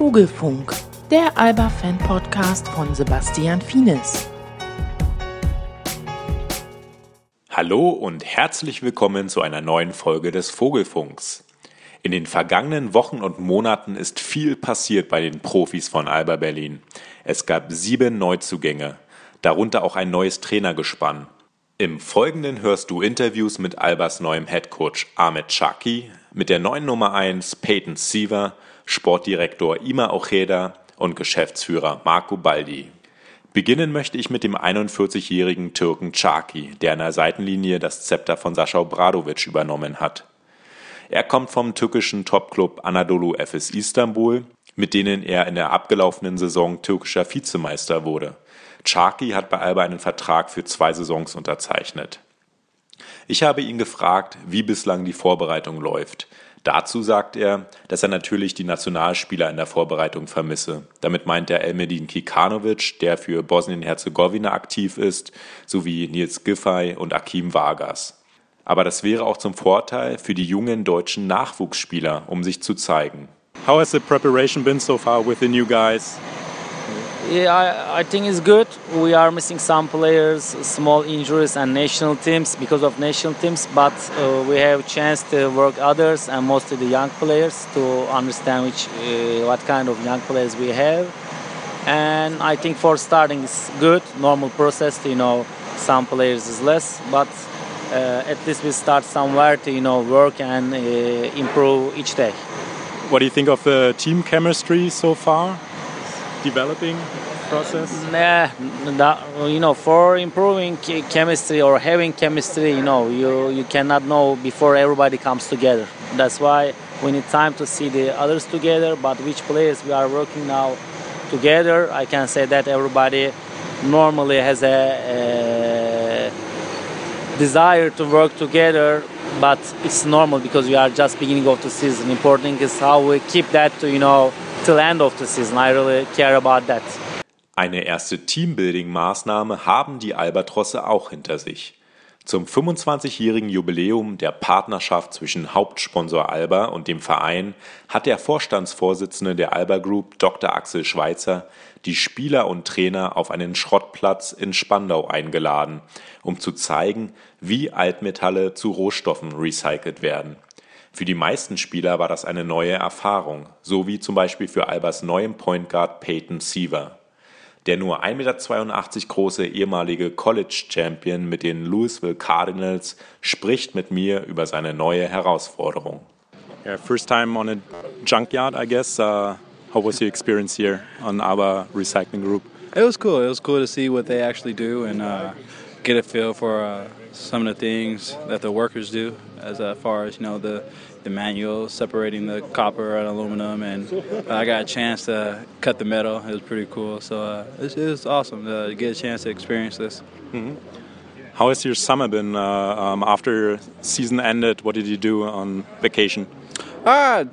Vogelfunk, der Alba-Fan-Podcast von Sebastian Fienes. Hallo und herzlich willkommen zu einer neuen Folge des Vogelfunks. In den vergangenen Wochen und Monaten ist viel passiert bei den Profis von Alba Berlin. Es gab sieben Neuzugänge, darunter auch ein neues Trainergespann. Im Folgenden hörst du Interviews mit Albas neuem Headcoach Ahmed Chaki, mit der neuen Nummer 1 Peyton Siever, Sportdirektor Ima Ojeda und Geschäftsführer Marco Baldi. Beginnen möchte ich mit dem 41-jährigen Türken Chaki, der an der Seitenlinie das Zepter von Sascha Obradovic übernommen hat. Er kommt vom türkischen Topclub Anadolu Efes Istanbul, mit denen er in der abgelaufenen Saison türkischer Vizemeister wurde. Chaki hat bei Alba einen Vertrag für zwei Saisons unterzeichnet. Ich habe ihn gefragt, wie bislang die Vorbereitung läuft. Dazu sagt er, dass er natürlich die Nationalspieler in der Vorbereitung vermisse. Damit meint er Elmedin Kikanovic, der für Bosnien-Herzegowina aktiv ist, sowie Nils Giffey und Akim Vargas. Aber das wäre auch zum Vorteil für die jungen deutschen Nachwuchsspieler, um sich zu zeigen. How has the preparation been so far with the new guys? Yeah, I, I, think it's good. We are missing some players, small injuries, and national teams because of national teams. But uh, we have chance to work others and mostly the young players to understand which uh, what kind of young players we have. And I think for starting is good, normal process. You know, some players is less, but uh, at least we start somewhere to you know work and uh, improve each day. What do you think of the team chemistry so far? Developing process? Nah, that, you know, for improving chemistry or having chemistry, you know, you you cannot know before everybody comes together. That's why we need time to see the others together. But which players we are working now together, I can say that everybody normally has a, a desire to work together but it's normal because we are just beginning of the season important is how we keep that to you know till end of the season i really care about that eine erste Teambuilding-Maßnahme haben die Albatrosse auch hinter sich. Zum 25-jährigen Jubiläum der Partnerschaft zwischen Hauptsponsor Alba und dem Verein hat der Vorstandsvorsitzende der Alba Group, Dr. Axel Schweitzer, die Spieler und Trainer auf einen Schrottplatz in Spandau eingeladen, um zu zeigen, wie Altmetalle zu Rohstoffen recycelt werden. Für die meisten Spieler war das eine neue Erfahrung, so wie zum Beispiel für Albers neuen Point Guard Peyton Siever. Der nur 1,82 Meter große ehemalige College-Champion mit den Louisville Cardinals spricht mit mir über seine neue Herausforderung. Yeah, first time on a junkyard, I guess. Uh how was your experience here on our recycling group? It was cool. It was cool to see what they actually do and uh, get a feel for uh, some of the things that the workers do, as uh, far as you know the the manual separating the copper and aluminum, and I got a chance to cut the metal. It was pretty cool. So uh, it, it, was awesome to get a chance to experience this. Mm-hmm. How has your summer been uh, um, after season ended? What did you do on vacation? Uh,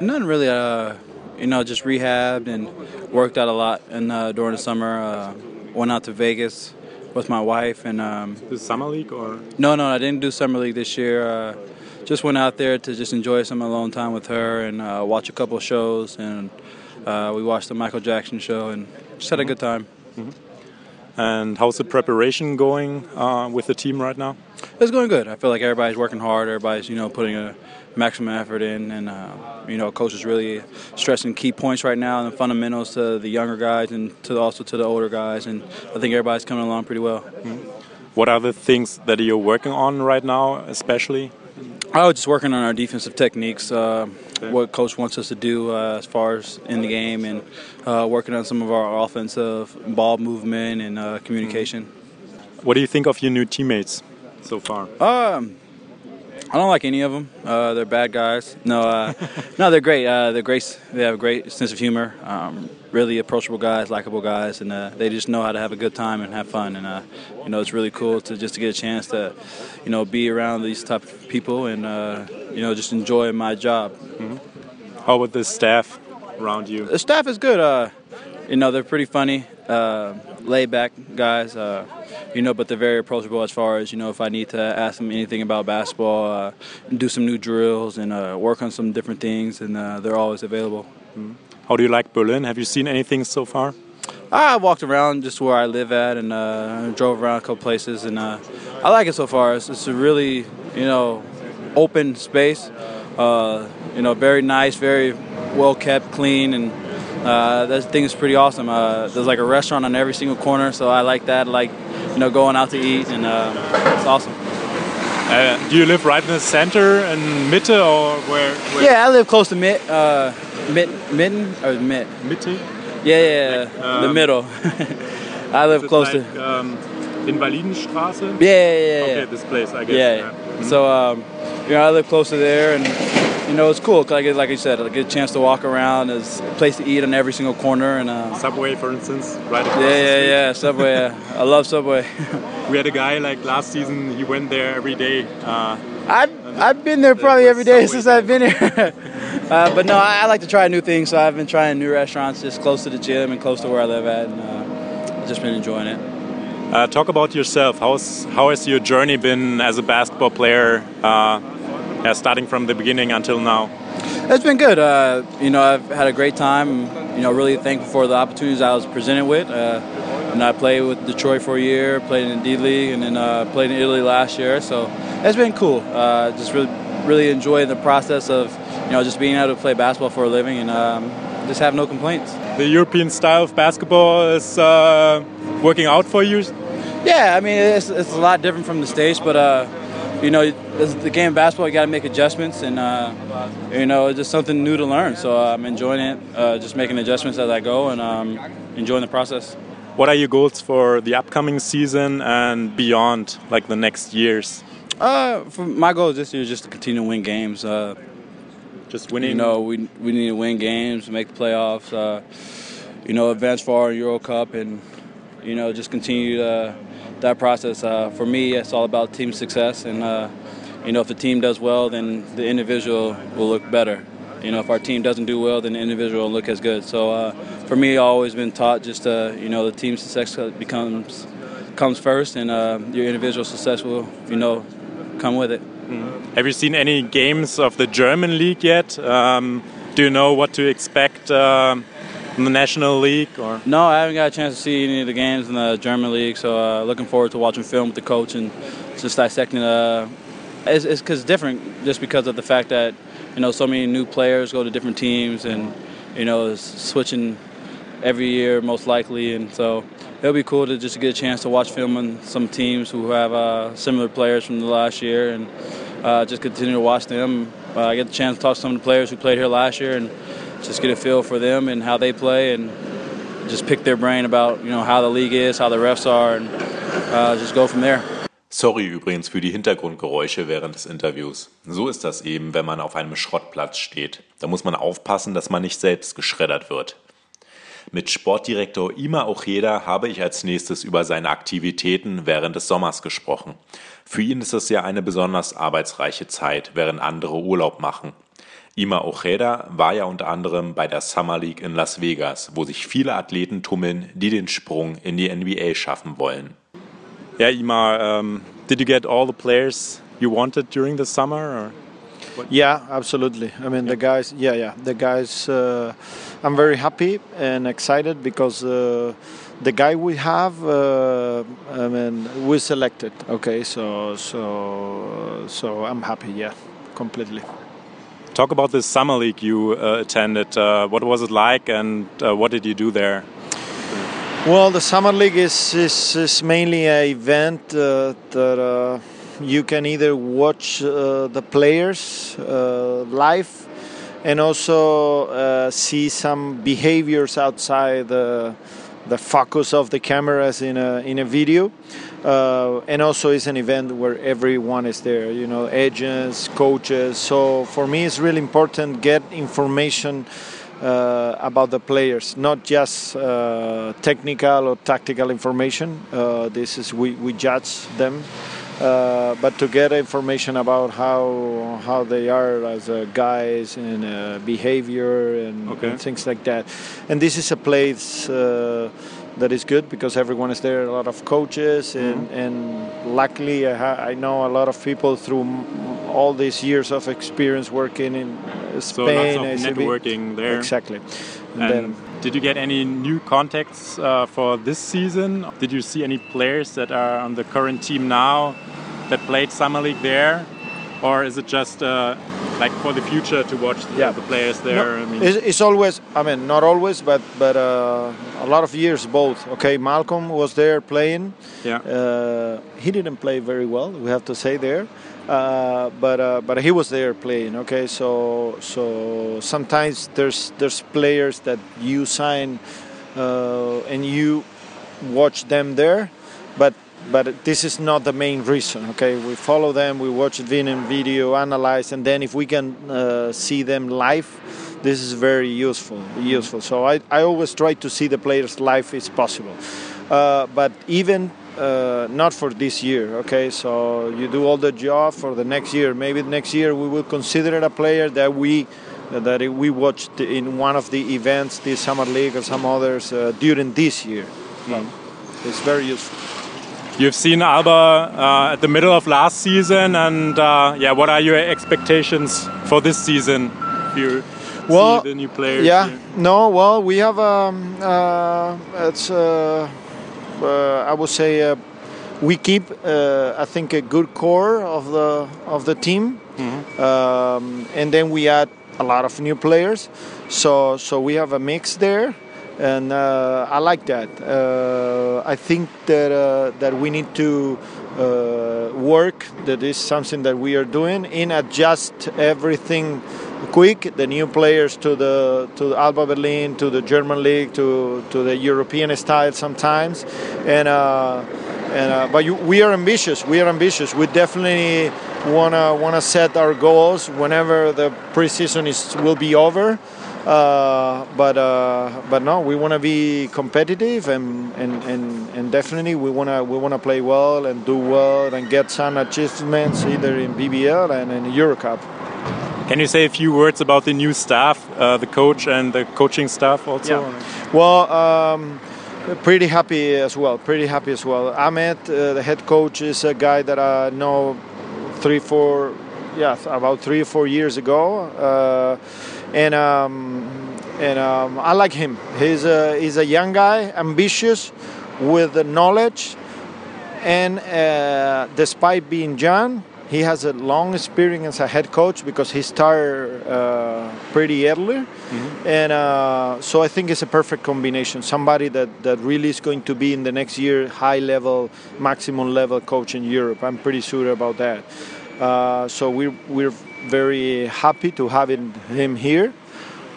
none really. Uh, you know, just rehabbed and worked out a lot. And uh, during the summer, uh, went out to Vegas with my wife. And um, the summer league or no, no, I didn't do summer league this year. Uh, just went out there to just enjoy some alone time with her and uh, watch a couple shows. And uh, we watched the Michael Jackson show and just had a good time. Mm-hmm. And how's the preparation going uh, with the team right now? It's going good. I feel like everybody's working hard. Everybody's you know putting a maximum effort in, and uh, you know, coach is really stressing key points right now and the fundamentals to the younger guys and to also to the older guys, and I think everybody's coming along pretty well. Mm-hmm. What are the things that you're working on right now, especially? I was just working on our defensive techniques, uh, what coach wants us to do uh, as far as in the game, and uh, working on some of our offensive ball movement and uh, communication. What do you think of your new teammates so far? Um, I don't like any of them. Uh, they're bad guys. No, uh, no, they're great. Uh, they're great. They have a great sense of humor. Um, really approachable guys, likable guys, and uh, they just know how to have a good time and have fun. And uh, you know, it's really cool to just to get a chance to, you know, be around these type of people and uh, you know just enjoy my job. Mm-hmm. How about the staff around you? The staff is good. you know, they're pretty funny, laid back guys you know, but they're very approachable as far as, you know, if I need to ask them anything about basketball, uh, do some new drills and uh, work on some different things, and uh, they're always available. How do you like Berlin? Have you seen anything so far? I walked around just where I live at and uh, drove around a couple places, and uh, I like it so far. It's, it's, a really, you know, open space. Uh, you know, very nice, very well kept, clean, and uh, that thing is pretty awesome. Uh, there's like a restaurant on every single corner, so I like that. I like, you know, going out to eat, and uh, it's awesome. Uh, do you live right in the center in Mitte or where? where? Yeah, I live close to Mitt, uh, Mitt, Mitten or Mitt. Mitte? Yeah, yeah, like, um, the middle. I live close like, to. Um, in Berlinstraße? Yeah, yeah, yeah. Okay, this place, I guess. Yeah. yeah. Mm -hmm. So, um, you know, I live close to there, and you know, it's cool. Cause I get, like you said, I get a good chance to walk around. There's a place to eat on every single corner, and uh, Subway, for instance, right across Yeah, yeah, yeah. Subway. yeah. I love Subway. we had a guy like last season. He went there every day. Uh, I've I've been there probably every day since I've been here. uh, but no, I, I, like to try new things, so I've been trying new restaurants just close to the gym and close to where I live at, and uh, just been enjoying it. Uh, talk about yourself. How's how has your journey been as a basketball player? Uh, yeah, starting from the beginning until now? It's been good. Uh, you know, I've had a great time. You know, really thankful for the opportunities I was presented with. Uh, and I played with Detroit for a year, played in the D League, and then uh, played in Italy last year. So it's been cool. Uh, just really, really enjoying the process of, you know, just being able to play basketball for a living, and um, just have no complaints. The European style of basketball is uh, working out for you. Yeah, I mean, it's, it's a lot different from the States, but uh, you know, the game of basketball, you got to make adjustments, and uh, you know, it's just something new to learn. So uh, I'm enjoying it, uh, just making adjustments as I go, and um, enjoying the process. What are your goals for the upcoming season and beyond, like the next years? Uh, for my goal this year is just to continue to win games. Uh, just winning. You know, we we need to win games, make the playoffs. Uh, you know, advance far in Euro Cup, and you know, just continue to that process. Uh, for me, it's all about team success, and uh, you know, if the team does well, then the individual will look better. You know, if our team doesn't do well, then the individual will look as good. So uh, for me, I've always been taught just to, you know the team success becomes comes first, and uh, your individual success will you know come with it. Mm-hmm. Have you seen any games of the German league yet? Um, do you know what to expect? Um, in the National League? Or no, I haven't got a chance to see any of the games in the German League. So uh, looking forward to watching film with the coach and just dissecting. Uh, it's it's, different, just because of the fact that you know so many new players go to different teams and you know switching every year most likely, and so it'll be cool to just get a chance to watch film on some teams who have uh, similar players from the last year and uh, just continue to watch them. Uh, I get the chance to talk to some of the players who played here last year and just get a feel for them and how they play and just pick their brain about you know how the league is, how the refs are, and uh, just go from there. Sorry übrigens für die Hintergrundgeräusche während des Interviews. So ist das eben, wenn man auf einem Schrottplatz steht. Da muss man aufpassen, dass man nicht selbst geschreddert wird. Mit Sportdirektor Ima Ocheda habe ich als nächstes über seine Aktivitäten während des Sommers gesprochen. Für ihn ist es ja eine besonders arbeitsreiche Zeit, während andere Urlaub machen. Ima Ojeda war ja unter anderem bei der Summer League in Las Vegas, wo sich viele Athleten tummeln, die den Sprung in die NBA schaffen wollen. Yeah, Ima, um, did you get all the players you wanted during the summer? Or? Yeah, absolutely. I mean, yeah. the guys. Yeah, yeah. The guys. Uh, I'm very happy and excited because uh, the guy we have. Uh, I mean, we selected. Okay, so so so I'm happy. Yeah, completely. Talk about this summer league you uh, attended. Uh, what was it like, and uh, what did you do there? Well, the summer league is is, is mainly an event uh, that uh, you can either watch uh, the players live and also see some behaviors outside the the focus of the cameras in a in a video. Uh, and also it's an event where everyone is there you know agents coaches so for me it's really important get information uh, about the players not just uh, technical or tactical information uh, this is we, we judge them uh, but to get information about how how they are as uh, guys and behavior and, okay. and, things like that and this is a place that is good because everyone is there. A lot of coaches, and, mm-hmm. and luckily, I, ha- I, know a lot of people through all these years of experience working in uh, So lots of networking there. Exactly. And And then- did you get any new contacts uh, for this season? Did you see any players that are on the current team now that played summer league there, or is it just uh, like for the future to watch the, Yeah. the players there? No, I mean, it's, it's always. I mean, not always, but but uh, a lot of years both. Okay, Malcolm was there playing. yeah. Uh, he didn't play very well, we have to say there, uh, but uh, but he was there playing. Okay, so so sometimes there's there's players that you sign uh, and you watch them there, but but this is not the main reason. Okay, we follow them, we watch video, analyze, and then if we can uh, see them live. This is very useful. Useful. So I, I always try to see the players live if possible. Uh, but even uh, not for this year. Okay, so you do all the job for the next year. Maybe next year we will consider it a player that we that we watched in one of the events, this summer league or some others uh, during this year. So it's very useful. You've seen Alba uh, at the middle of last season, and uh, yeah, what are your expectations for this season? You Well, see the new players. Yeah, here? no, well, we have um, uh, it's uh, I would say uh, we keep uh, I think a good core of the of the team, um, and then we add a lot of new players. So so we have a mix there, and uh, I like that. Uh, I think that uh, that we need to. Uh, work that is something that we are doing in adjust everything quick the new players to the to Alba Berlin to the German league to to the European style sometimes. And uh, and uh, but you, we are ambitious we are ambitious. We definitely wanna wanna set our goals whenever the preseason is will be over. Uh, but uh, but no we want to be competitive and, and, and, and definitely we want to we want to play well and do well and get some achievements either in BBL and in Eurocup Can you say a few words about the new staff, uh, the coach and the coaching staff also? Yeah. Well, um, pretty happy as well. Pretty happy as well. Ahmet, uh, the head coach, is a guy that I know three, four, yeah, about three or four years ago, uh, and um, and um, I like him. He's a he's a young guy, ambitious, with the knowledge, and uh, despite being young, he has a long experience as a head coach because he started uh, pretty early, and uh, so I think it's a perfect combination. Somebody that, that really is going to be in the next year high level, maximum level coach in Europe. I'm pretty sure about that. Uh, so we're we're very happy to have him him here.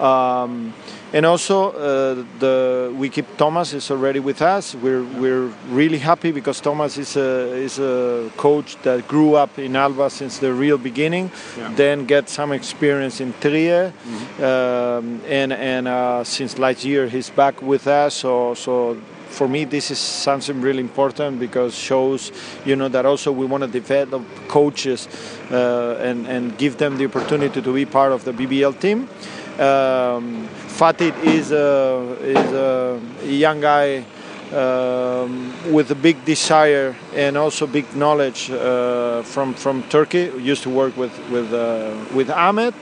Um, and also, uh, the we keep Thomas is already with us. We're we're really happy because Thomas is a is a coach that grew up in Alba since the real beginning, Yeah. then get some experience in Trier, um, and and uh, since last year he's back with us. So so for me this is something really important because shows you know that also we want to develop coaches uh, and and give them the opportunity to be part of the BBL team. Um, Fatih is a, is a young guy um, with a big desire and also big knowledge uh, from from Turkey. Used to work with with uh, with Ahmet,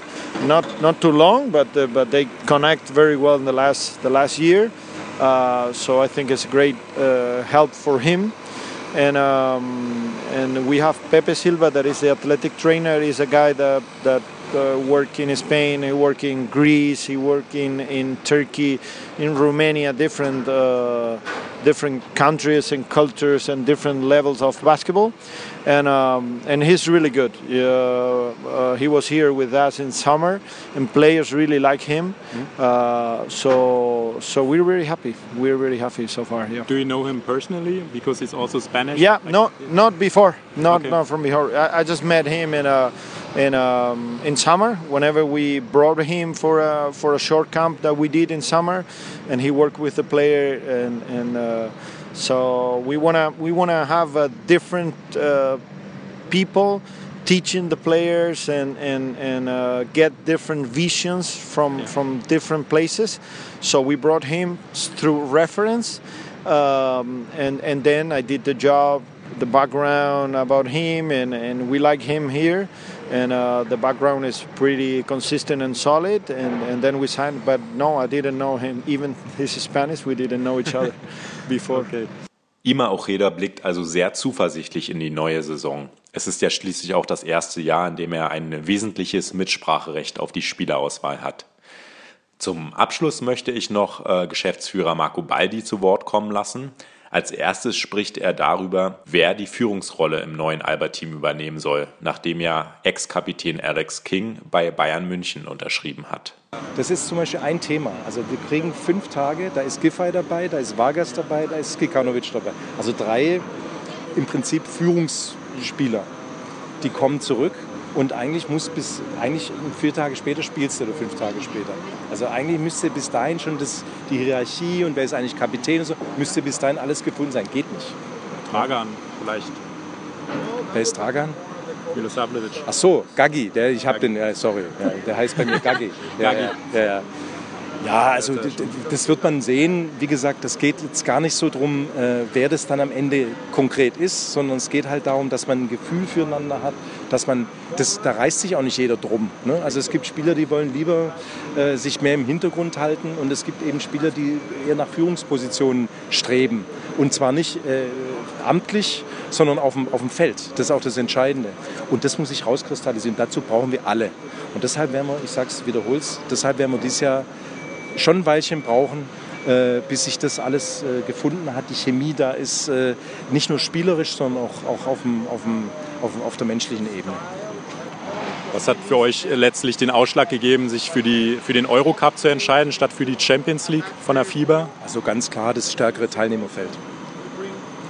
not not too long, but uh, but they connect very well in the last the last year. Uh, so I think it's a great uh, help for him. And um, and we have Pepe Silva, that is the athletic trainer. is a guy that that uh, work in Spain, he work in Greece, he work in, in Turkey, in Romania, different uh, different countries and cultures and different levels of basketball, and um, and he's really good. Uh, uh, he was here with us in summer, and players really like him. Uh, so so we're very happy. We're very happy so far. Yeah. Do you know him personally? Because he's also Spanish. Yeah, Like- no, not before, not Okay. not from before. I, I just met him in a, in um, in summer. Whenever we brought him for a for a short camp that we did in summer, and he worked with the player, and and uh, so we wanna we wanna have a different uh, people teaching the players and and and uh, get different visions from from different places. So we brought him through reference, um, and and then I did the job the background about him, and, and we like him here. And uh, the background is pretty consistent and solid. And, and then we signed, but no, I didn't know him. Even his Spanish, we didn't know each other before. Okay. Ima Ojeda blickt also sehr zuversichtlich in die neue Saison. Es ist ja schließlich auch das erste Jahr, in dem er ein wesentliches Mitspracherecht auf die Spielerauswahl hat. Zum Abschluss möchte ich noch äh, Geschäftsführer Marco Baldi zu Wort kommen lassen. Als erstes spricht er darüber, wer die Führungsrolle im neuen Alba-Team übernehmen soll, nachdem ja Ex-Kapitän Alex King bei Bayern München unterschrieben hat. Das ist zum Beispiel ein Thema. Also wir kriegen fünf Tage, da ist Giffey dabei, da ist Vargas dabei, da ist Skikanovic dabei. Also drei im Prinzip Führungsspieler. Die kommen zurück und eigentlich muss bis, eigentlich vier Tage später spielst du oder fünf Tage später. Also eigentlich müsste bis dahin schon das, die Hierarchie und wer ist eigentlich Kapitän und so, müsste bis dahin alles gefunden sein. Geht nicht. Dragan vielleicht. Wer ist Dragan? Milosavljevic. Ach so, Gaggi, der, ich habe den, äh, sorry, ja, der heißt bei mir Gaggi. Ja, Gaggi. Ja, ja, also das wird man sehen. Wie gesagt, das geht jetzt gar nicht so drum, äh, wer das dann am Ende konkret ist, sondern es geht halt darum, dass man ein Gefühl füreinander hat, dass man, das, da reißt sich auch nicht jeder drum. Ne? Also es gibt Spieler, die wollen lieber äh, sich mehr im Hintergrund halten und es gibt eben Spieler, die eher nach Führungspositionen streben. Und zwar nicht äh, amtlich, sondern auf dem, auf dem Feld. Das ist auch das Entscheidende. Und das muss sich rauskristallisieren. Dazu brauchen wir alle. Und deshalb werden wir, ich sage es, wiederhol's, deshalb werden wir dieses Jahr schon ein Weilchen brauchen, äh, bis sich das alles äh, gefunden hat, die Chemie da ist, äh, nicht nur spielerisch, sondern auch, auch auf, dem, auf, dem, auf, auf der menschlichen Ebene. Was hat für euch letztlich den Ausschlag gegeben, sich für, die, für den Eurocup zu entscheiden, statt für die Champions League von der FIBA? Also ganz klar das stärkere Teilnehmerfeld.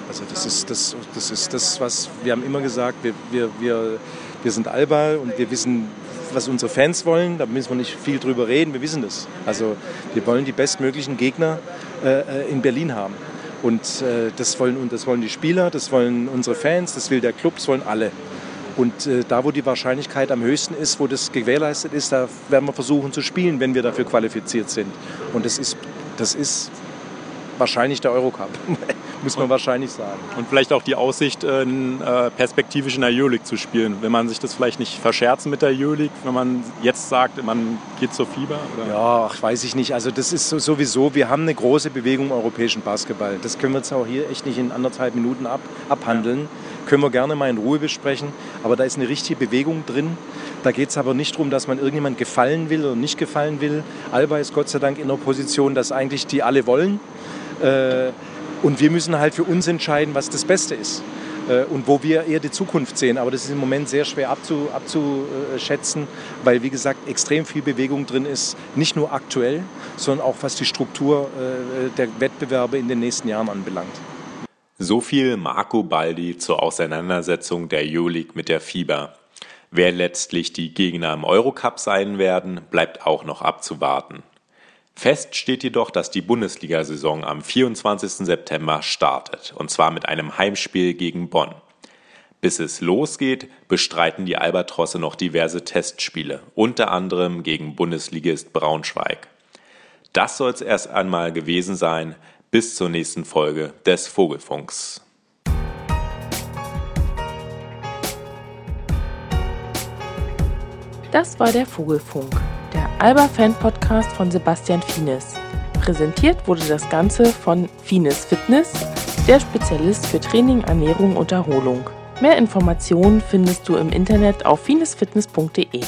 Also das ist das, das, ist das was wir haben immer gesagt, wir, wir, wir, wir sind Alba und wir wissen, was unsere Fans wollen, da müssen wir nicht viel drüber reden, wir wissen das. Also wir wollen die bestmöglichen Gegner äh, in Berlin haben. Und äh, das, wollen, das wollen die Spieler, das wollen unsere Fans, das will der Club, das wollen alle. Und äh, da, wo die Wahrscheinlichkeit am höchsten ist, wo das gewährleistet ist, da werden wir versuchen zu spielen, wenn wir dafür qualifiziert sind. Und das ist, das ist wahrscheinlich der Eurocup, muss man wahrscheinlich sagen. Und vielleicht auch die Aussicht, äh, in, äh, perspektivisch in der Euroleague zu spielen. Wenn man sich das vielleicht nicht verscherzen mit der Euroleague, wenn man jetzt sagt, man geht zur FIBA? Oder? Ja, ach, weiß ich nicht. Also das ist so- sowieso, wir haben eine große Bewegung im europäischen Basketball. Das können wir jetzt auch hier echt nicht in anderthalb Minuten ab, abhandeln. Können wir gerne mal in Ruhe besprechen. Aber da ist eine richtige Bewegung drin. Da geht es aber nicht darum, dass man irgendjemand gefallen will oder nicht gefallen will. Alba ist Gott sei Dank in der Position, dass eigentlich die alle wollen. Äh, und wir müssen halt für uns entscheiden, was das Beste ist. Äh, Und wo wir eher die Zukunft sehen. Aber das ist im Moment sehr schwer abzu, abzuschätzen, weil, wie gesagt, extrem viel Bewegung drin ist. Nicht nur aktuell, sondern auch was die Struktur äh, der Wettbewerbe in den nächsten Jahren anbelangt. So viel Marco Baldi zur Auseinandersetzung der Euroleague mit der FIBA. Wer letztlich die Gegner im Eurocup sein werden, bleibt auch noch abzuwarten. Fest steht jedoch, dass die Bundesliga-Saison am 24. September startet, und zwar mit einem Heimspiel gegen Bonn. Bis es losgeht, bestreiten die Albatrosse noch diverse Testspiele, unter anderem gegen Bundesligist Braunschweig. Das soll es erst einmal gewesen sein. Bis zur nächsten Folge des Vogelfunks. Das war der Vogelfunk, der Alba-Fan-Podcast von Sebastian Fienes. Präsentiert wurde das Ganze von Fienes Fitness, der Spezialist für Training, Ernährung und Erholung. Mehr Informationen findest du im Internet auf finesfitness.de.